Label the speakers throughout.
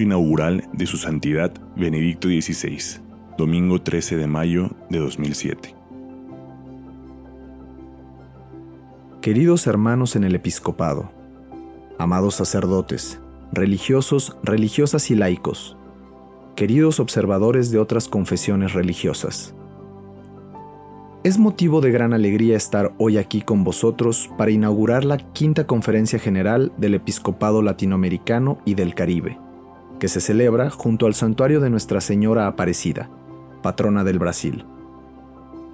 Speaker 1: inaugural de su santidad Benedicto XVI, domingo 13 de mayo de 2007.
Speaker 2: Queridos hermanos en el episcopado, amados sacerdotes, religiosos, religiosas y laicos, queridos observadores de otras confesiones religiosas. Es motivo de gran alegría estar hoy aquí con vosotros para inaugurar la quinta conferencia general del Episcopado Latinoamericano y del Caribe, que se celebra junto al santuario de Nuestra Señora Aparecida, patrona del Brasil.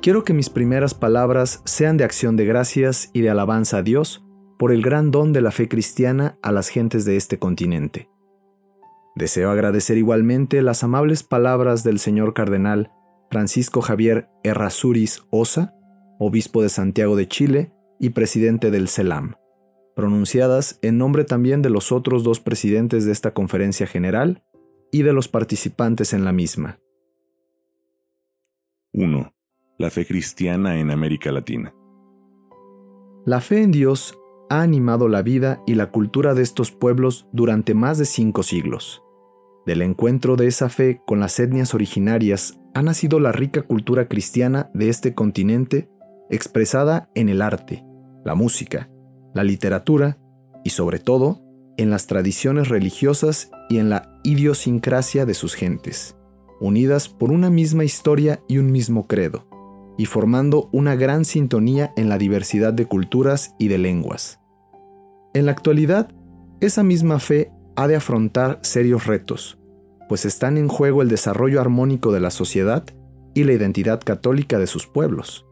Speaker 2: Quiero que mis primeras palabras sean de acción de gracias y de alabanza a Dios por el gran don de la fe cristiana a las gentes de este continente. Deseo agradecer igualmente las amables palabras del señor cardenal Francisco Javier Errázuriz Osa, obispo de Santiago de Chile y presidente del CELAM, pronunciadas en nombre también de los otros dos presidentes de esta conferencia general y de los participantes en la misma.
Speaker 1: 1. La fe cristiana en América Latina.
Speaker 2: La fe en Dios ha animado la vida y la cultura de estos pueblos durante más de cinco siglos. Del encuentro de esa fe con las etnias originarias ha nacido la rica cultura cristiana de este continente expresada en el arte, la música, la literatura y sobre todo en las tradiciones religiosas y en la idiosincrasia de sus gentes, unidas por una misma historia y un mismo credo, y formando una gran sintonía en la diversidad de culturas y de lenguas. En la actualidad, esa misma fe ha de afrontar serios retos, pues están en juego el desarrollo armónico de la sociedad y la identidad católica de sus pueblos.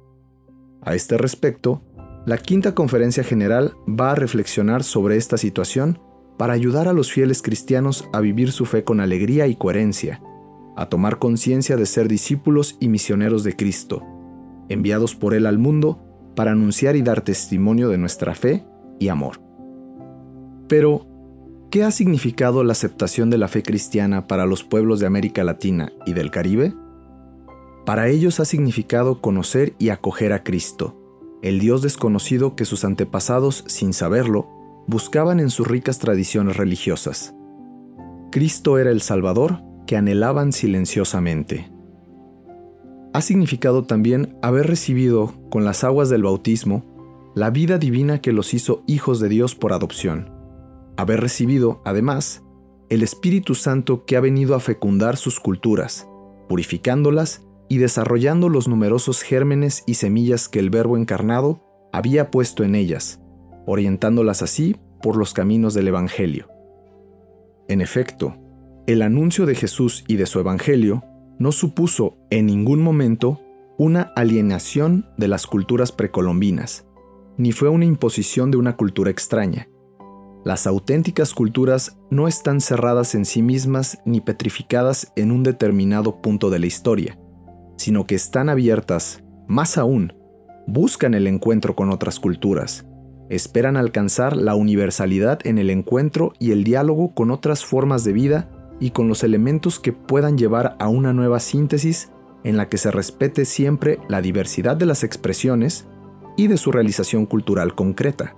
Speaker 2: A este respecto, la Quinta Conferencia General va a reflexionar sobre esta situación para ayudar a los fieles cristianos a vivir su fe con alegría y coherencia, a tomar conciencia de ser discípulos y misioneros de Cristo, enviados por Él al mundo para anunciar y dar testimonio de nuestra fe y amor. Pero, ¿Qué ha significado la aceptación de la fe cristiana para los pueblos de América Latina y del Caribe? Para ellos ha significado conocer y acoger a Cristo, el Dios desconocido que sus antepasados, sin saberlo, buscaban en sus ricas tradiciones religiosas. Cristo era el Salvador que anhelaban silenciosamente. Ha significado también haber recibido, con las aguas del bautismo, la vida divina que los hizo hijos de Dios por adopción haber recibido, además, el Espíritu Santo que ha venido a fecundar sus culturas, purificándolas y desarrollando los numerosos gérmenes y semillas que el Verbo encarnado había puesto en ellas, orientándolas así por los caminos del Evangelio. En efecto, el anuncio de Jesús y de su Evangelio no supuso en ningún momento una alienación de las culturas precolombinas, ni fue una imposición de una cultura extraña. Las auténticas culturas no están cerradas en sí mismas ni petrificadas en un determinado punto de la historia, sino que están abiertas, más aún, buscan el encuentro con otras culturas, esperan alcanzar la universalidad en el encuentro y el diálogo con otras formas de vida y con los elementos que puedan llevar a una nueva síntesis en la que se respete siempre la diversidad de las expresiones y de su realización cultural concreta.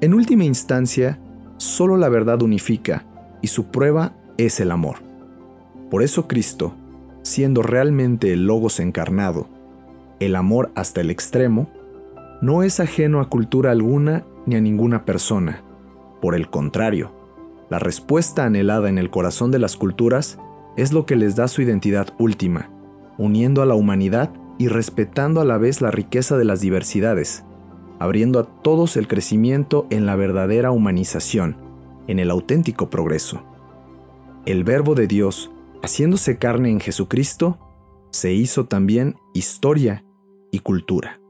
Speaker 2: En última instancia, solo la verdad unifica y su prueba es el amor. Por eso Cristo, siendo realmente el Logos encarnado, el amor hasta el extremo, no es ajeno a cultura alguna ni a ninguna persona. Por el contrario, la respuesta anhelada en el corazón de las culturas es lo que les da su identidad última, uniendo a la humanidad y respetando a la vez la riqueza de las diversidades, abriendo a todos el crecimiento en la verdadera humanización, en el auténtico progreso. El Verbo de Dios, haciéndose carne en Jesucristo, se hizo también historia y cultura.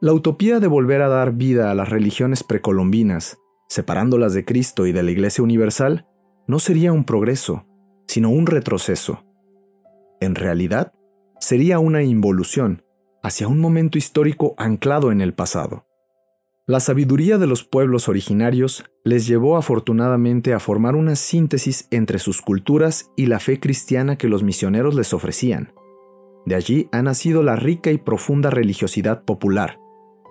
Speaker 2: La utopía de volver a dar vida a las religiones precolombinas, separándolas de Cristo y de la Iglesia Universal, no sería un progreso, sino un retroceso. En realidad, sería una involución, hacia un momento histórico anclado en el pasado. La sabiduría de los pueblos originarios les llevó afortunadamente a formar una síntesis entre sus culturas y la fe cristiana que los misioneros les ofrecían. De allí ha nacido la rica y profunda religiosidad popular,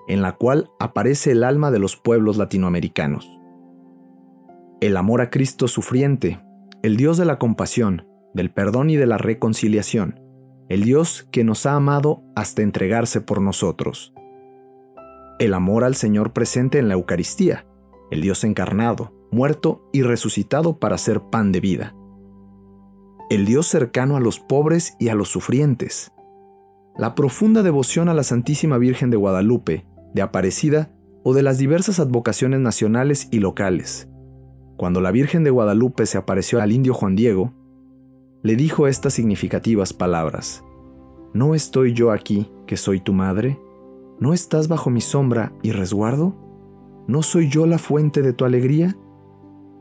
Speaker 2: en la cual aparece el alma de los pueblos latinoamericanos. El amor a Cristo sufriente, el Dios de la compasión, del perdón y de la reconciliación, el Dios que nos ha amado hasta entregarse por nosotros. El amor al Señor presente en la Eucaristía, el Dios encarnado, muerto y resucitado para ser pan de vida. El Dios cercano a los pobres y a los sufrientes. La profunda devoción a la Santísima Virgen de Guadalupe, de Aparecida o de las diversas advocaciones nacionales y locales. Cuando la Virgen de Guadalupe se apareció al indio Juan Diego, le dijo estas significativas palabras. ¿No estoy yo aquí, que soy tu madre? ¿No estás bajo mi sombra y resguardo? ¿No soy yo la fuente de tu alegría?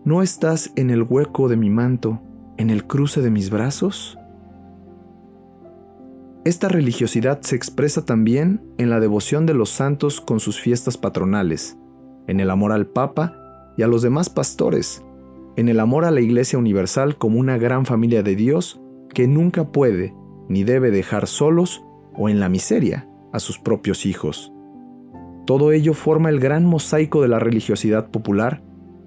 Speaker 2: ¿No estás en el hueco de mi manto, en el cruce de mis brazos? Esta religiosidad se expresa también en la devoción de los santos con sus fiestas patronales, en el amor al Papa y a los demás pastores, en el amor a la Iglesia Universal como una gran familia de Dios que nunca puede ni debe dejar solos o en la miseria a sus propios hijos. Todo ello forma el gran mosaico de la religiosidad popular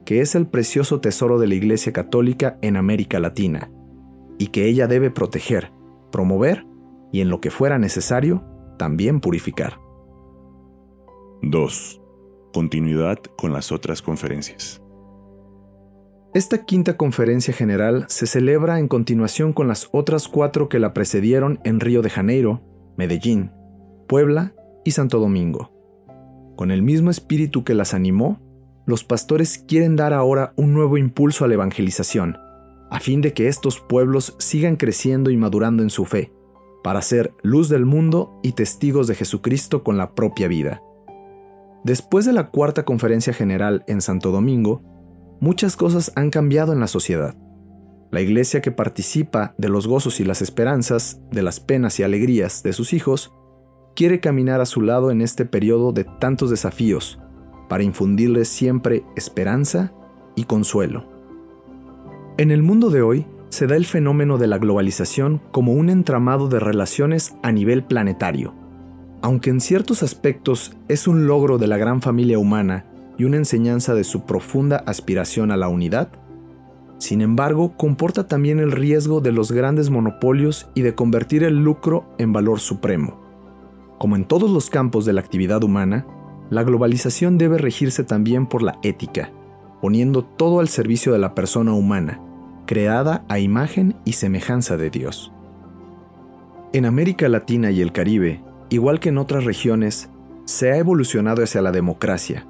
Speaker 2: que es el precioso tesoro de la Iglesia Católica en América Latina, y que ella debe proteger, promover y en lo que fuera necesario, también purificar.
Speaker 1: 2. Continuidad con las otras conferencias.
Speaker 2: Esta quinta conferencia general se celebra en continuación con las otras cuatro que la precedieron en Río de Janeiro, Medellín, Puebla y Santo Domingo. Con el mismo espíritu que las animó, los pastores quieren dar ahora un nuevo impulso a la evangelización, a fin de que estos pueblos sigan creciendo y madurando en su fe, para ser luz del mundo y testigos de Jesucristo con la propia vida. Después de la cuarta conferencia general en Santo Domingo, muchas cosas han cambiado en la sociedad. La iglesia que participa de los gozos y las esperanzas, de las penas y alegrías de sus hijos, quiere caminar a su lado en este periodo de tantos desafíos, para infundirles siempre esperanza y consuelo. En el mundo de hoy se da el fenómeno de la globalización como un entramado de relaciones a nivel planetario. Aunque en ciertos aspectos es un logro de la gran familia humana y una enseñanza de su profunda aspiración a la unidad, sin embargo comporta también el riesgo de los grandes monopolios y de convertir el lucro en valor supremo. Como en todos los campos de la actividad humana, la globalización debe regirse también por la ética, poniendo todo al servicio de la persona humana, creada a imagen y semejanza de Dios. En América Latina y el Caribe, igual que en otras regiones, se ha evolucionado hacia la democracia,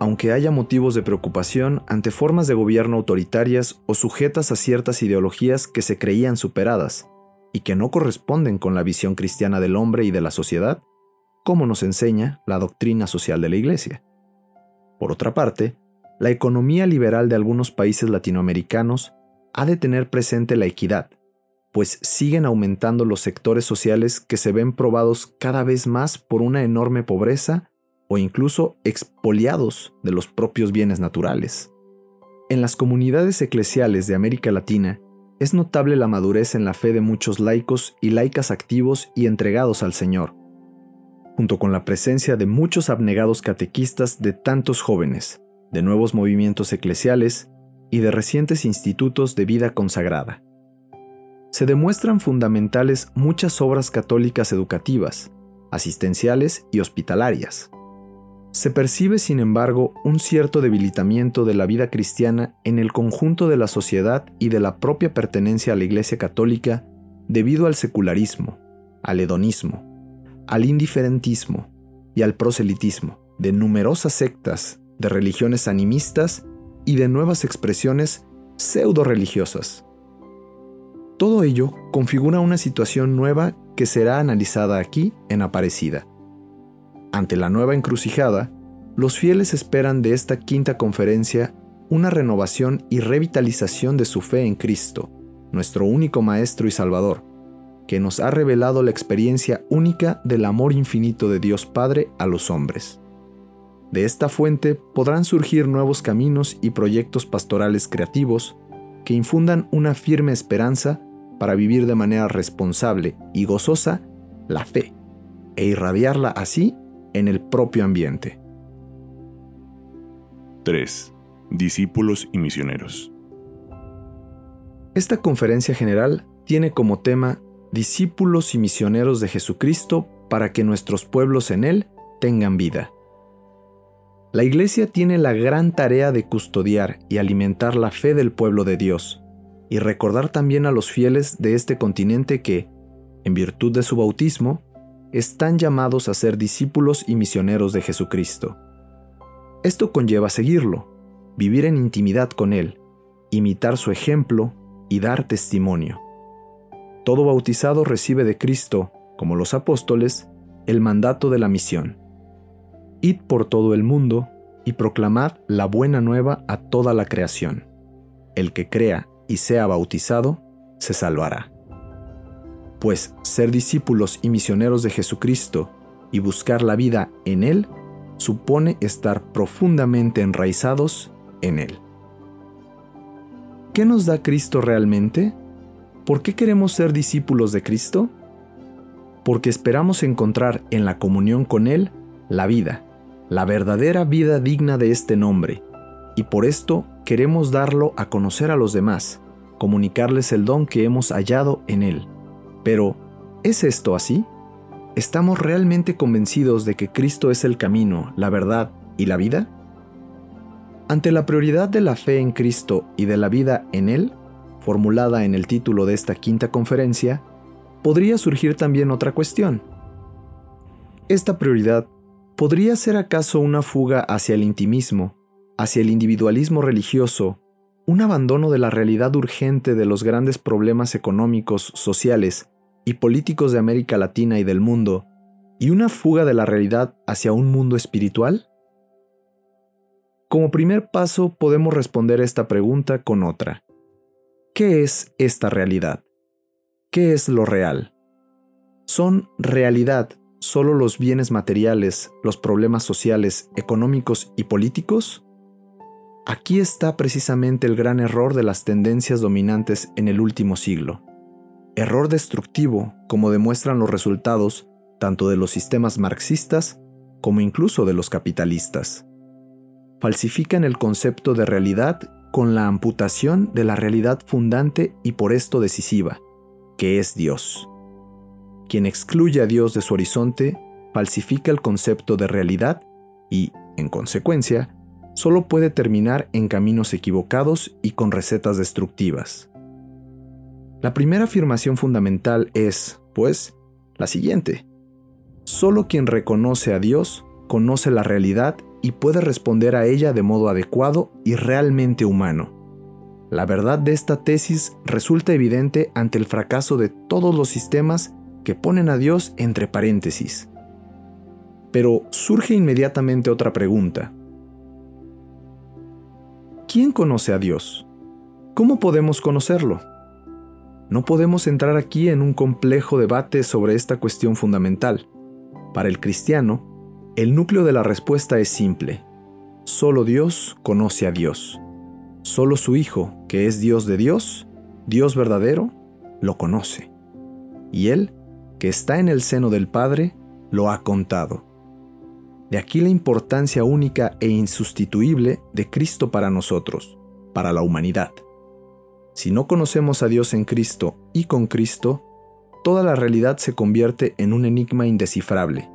Speaker 2: aunque haya motivos de preocupación ante formas de gobierno autoritarias o sujetas a ciertas ideologías que se creían superadas y que no corresponden con la visión cristiana del hombre y de la sociedad, como nos enseña la doctrina social de la Iglesia. Por otra parte, la economía liberal de algunos países latinoamericanos ha de tener presente la equidad, pues siguen aumentando los sectores sociales que se ven probados cada vez más por una enorme pobreza o incluso expoliados de los propios bienes naturales. En las comunidades eclesiales de América Latina es notable la madurez en la fe de muchos laicos y laicas activos y entregados al Señor, junto con la presencia de muchos abnegados catequistas de tantos jóvenes, de nuevos movimientos eclesiales y de recientes institutos de vida consagrada. Se demuestran fundamentales muchas obras católicas educativas, asistenciales y hospitalarias. Se percibe, sin embargo, un cierto debilitamiento de la vida cristiana en el conjunto de la sociedad y de la propia pertenencia a la Iglesia Católica debido al secularismo, al hedonismo, al indiferentismo y al proselitismo de numerosas sectas, de religiones animistas y de nuevas expresiones pseudo-religiosas. Todo ello configura una situación nueva que será analizada aquí en Aparecida. Ante la nueva encrucijada, los fieles esperan de esta quinta conferencia una renovación y revitalización de su fe en Cristo, nuestro único Maestro y Salvador, que nos ha revelado la experiencia única del amor infinito de Dios Padre a los hombres. De esta fuente podrán surgir nuevos caminos y proyectos pastorales creativos que infundan una firme esperanza para vivir de manera responsable y gozosa la fe e irradiarla así en el propio ambiente.
Speaker 1: 3. discípulos y misioneros.
Speaker 2: Esta conferencia general tiene como tema Discípulos y misioneros de Jesucristo para que nuestros pueblos en Él tengan vida. La Iglesia tiene la gran tarea de custodiar y alimentar la fe del pueblo de Dios, y recordar también a los fieles de este continente que, en virtud de su bautismo, están llamados a ser discípulos y misioneros de Jesucristo. Esto conlleva seguirlo, vivir en intimidad con Él, imitar su ejemplo y dar testimonio. Todo bautizado recibe de Cristo, como los apóstoles, el mandato de la misión. Id por todo el mundo y proclamad la buena nueva a toda la creación. El que crea y sea bautizado, se salvará. Pues ser discípulos y misioneros de Jesucristo y buscar la vida en Él supone estar profundamente enraizados en Él. ¿Qué nos da Cristo realmente? ¿Por qué queremos ser discípulos de Cristo? Porque esperamos encontrar en la comunión con Él la vida, la verdadera vida digna de este nombre, y por esto queremos darlo a conocer a los demás, comunicarles el don que hemos hallado en Él. Pero, ¿es esto así? ¿Estamos realmente convencidos de que Cristo es el camino, la verdad y la vida? Ante la prioridad de la fe en Cristo y de la vida en Él, formulada en el título de esta quinta conferencia, podría surgir también otra cuestión. ¿Esta prioridad podría ser acaso una fuga hacia el intimismo, hacia el individualismo religioso, un abandono de la realidad urgente de los grandes problemas económicos, sociales y políticos de América Latina y del mundo, y una fuga de la realidad hacia un mundo espiritual? Como primer paso podemos responder esta pregunta con otra. ¿Qué es esta realidad? ¿Qué es lo real? ¿Son realidad solo los bienes materiales, los problemas sociales, económicos y políticos? Aquí está precisamente el gran error de las tendencias dominantes en el último siglo error destructivo como demuestran los resultados tanto de los sistemas marxistas como incluso de los capitalistas. Falsifican el concepto de realidad con la amputación de la realidad fundante y por esto decisiva, que es Dios. Quien excluye a Dios de su horizonte falsifica el concepto de realidad y, en consecuencia, solo puede terminar en caminos equivocados y con recetas destructivas. La primera afirmación fundamental es, pues, la siguiente. Solo quien reconoce a Dios conoce la realidad y puede responder a ella de modo adecuado y realmente humano. La verdad de esta tesis resulta evidente ante el fracaso de todos los sistemas que ponen a Dios entre paréntesis. Pero surge inmediatamente otra pregunta. ¿Quién conoce a Dios? ¿Cómo podemos conocerlo? No podemos entrar aquí en un complejo debate sobre esta cuestión fundamental. Para el cristiano, el núcleo de la respuesta es simple. Solo Dios conoce a Dios. Solo su Hijo, que es Dios de Dios, Dios verdadero, lo conoce. Y Él, que está en el seno del Padre, lo ha contado. De aquí la importancia única e insustituible de Cristo para nosotros, para la humanidad. Si no conocemos a Dios en Cristo y con Cristo, toda la realidad se convierte en un enigma indescifrable.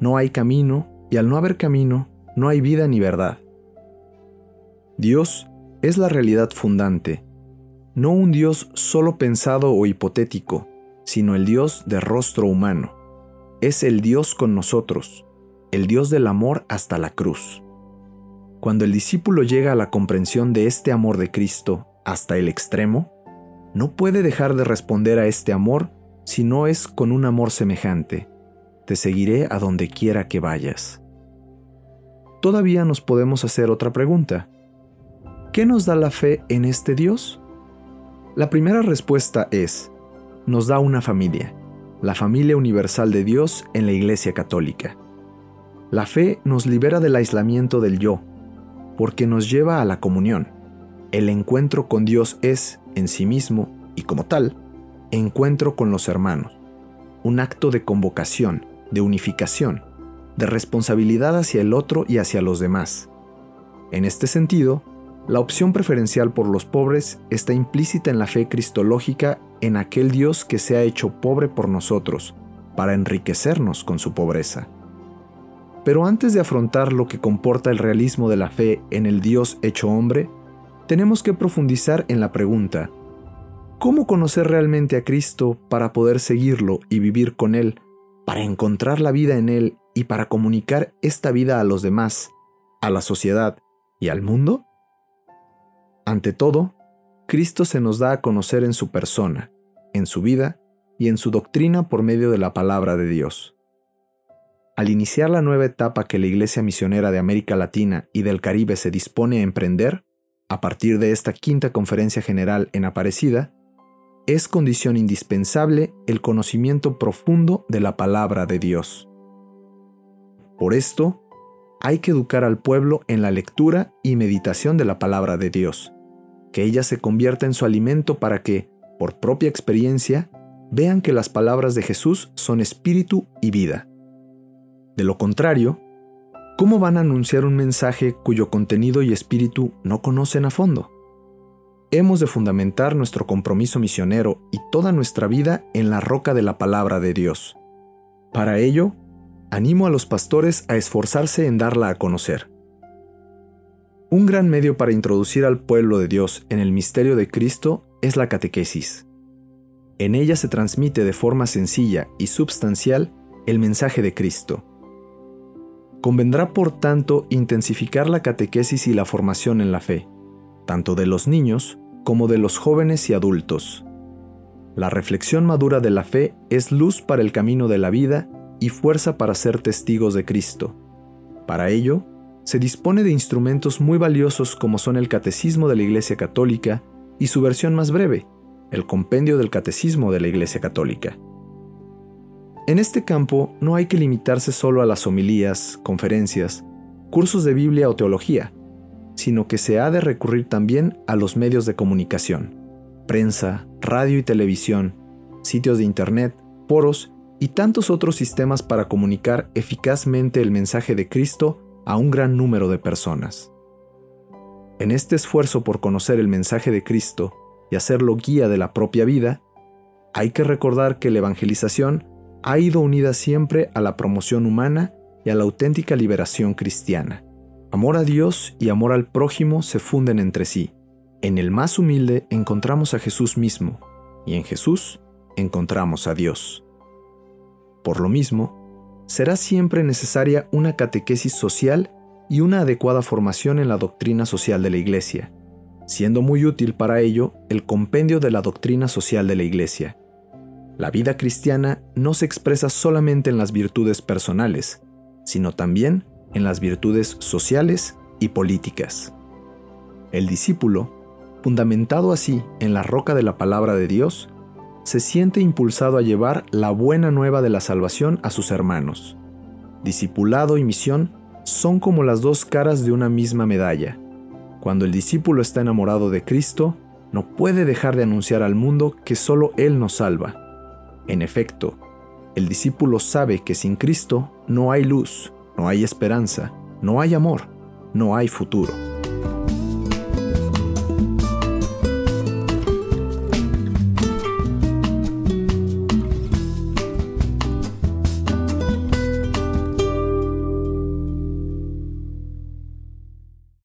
Speaker 2: No hay camino y al no haber camino, no hay vida ni verdad. Dios es la realidad fundante, no un Dios solo pensado o hipotético, sino el Dios de rostro humano. Es el Dios con nosotros, el Dios del amor hasta la cruz. Cuando el discípulo llega a la comprensión de este amor de Cristo hasta el extremo, no puede dejar de responder a este amor si no es con un amor semejante. Te seguiré a donde quiera que vayas. Todavía nos podemos hacer otra pregunta. ¿Qué nos da la fe en este Dios? La primera respuesta es, nos da una familia, la familia universal de Dios en la Iglesia Católica. La fe nos libera del aislamiento del yo, porque nos lleva a la comunión el encuentro con Dios es, en sí mismo y como tal, encuentro con los hermanos, un acto de convocación, de unificación, de responsabilidad hacia el otro y hacia los demás. En este sentido, la opción preferencial por los pobres está implícita en la fe cristológica en aquel Dios que se ha hecho pobre por nosotros, para enriquecernos con su pobreza. Pero antes de afrontar lo que comporta el realismo de la fe en el Dios hecho hombre, tenemos que profundizar en la pregunta, ¿cómo conocer realmente a Cristo para poder seguirlo y vivir con Él, para encontrar la vida en Él y para comunicar esta vida a los demás, a la sociedad y al mundo? Ante todo, Cristo se nos da a conocer en su persona, en su vida y en su doctrina por medio de la palabra de Dios. Al iniciar la nueva etapa que la Iglesia Misionera de América Latina y del Caribe se dispone a emprender, a partir de esta quinta conferencia general en Aparecida, es condición indispensable el conocimiento profundo de la palabra de Dios. Por esto, hay que educar al pueblo en la lectura y meditación de la palabra de Dios, que ella se convierta en su alimento para que, por propia experiencia, vean que las palabras de Jesús son espíritu y vida. De lo contrario, ¿cómo van a anunciar un mensaje cuyo contenido y espíritu no conocen a fondo? Hemos de fundamentar nuestro compromiso misionero y toda nuestra vida en la roca de la palabra de Dios. Para ello, animo a los pastores a esforzarse en darla a conocer. Un gran medio para introducir al pueblo de Dios en el misterio de Cristo es la catequesis. En ella se transmite de forma sencilla y substancial el mensaje de Cristo Convendrá, por tanto, intensificar la catequesis y la formación en la fe, tanto de los niños como de los jóvenes y adultos. La reflexión madura de la fe es luz para el camino de la vida y fuerza para ser testigos de Cristo. Para ello, se dispone de instrumentos muy valiosos como son el Catecismo de la Iglesia Católica y su versión más breve, el Compendio del Catecismo de la Iglesia Católica. En este campo no hay que limitarse solo a las homilías, conferencias, cursos de Biblia o teología, sino que se ha de recurrir también a los medios de comunicación, prensa, radio y televisión, sitios de Internet, foros y tantos otros sistemas para comunicar eficazmente el mensaje de Cristo a un gran número de personas. En este esfuerzo por conocer el mensaje de Cristo y hacerlo guía de la propia vida, hay que recordar que la evangelización ha ido unida siempre a la promoción humana y a la auténtica liberación cristiana. Amor a Dios y amor al prójimo se funden entre sí. En el más humilde encontramos a Jesús mismo, y en Jesús encontramos a Dios. Por lo mismo, será siempre necesaria una catequesis social y una adecuada formación en la doctrina social de la Iglesia, siendo muy útil para ello el compendio de la doctrina social de la Iglesia, la vida cristiana no se expresa solamente en las virtudes personales, sino también en las virtudes sociales y políticas. El discípulo, fundamentado así en la roca de la palabra de Dios, se siente impulsado a llevar la buena nueva de la salvación a sus hermanos. Discipulado y misión son como las dos caras de una misma medalla. Cuando el discípulo está enamorado de Cristo, no puede dejar de anunciar al mundo que solo Él nos salva en efecto, el discípulo sabe que sin Cristo no hay luz, no hay esperanza, no hay amor, no hay futuro.